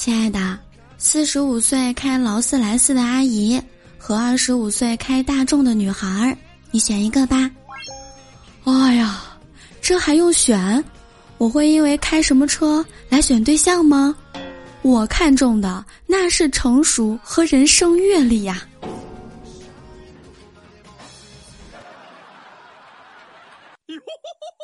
亲爱的，四十五岁开劳斯莱斯的阿姨和二十五岁开大众的女孩儿，你选一个吧。哎呀，这还用选？我会因为开什么车来选对象吗？我看中的那是成熟和人生阅历呀。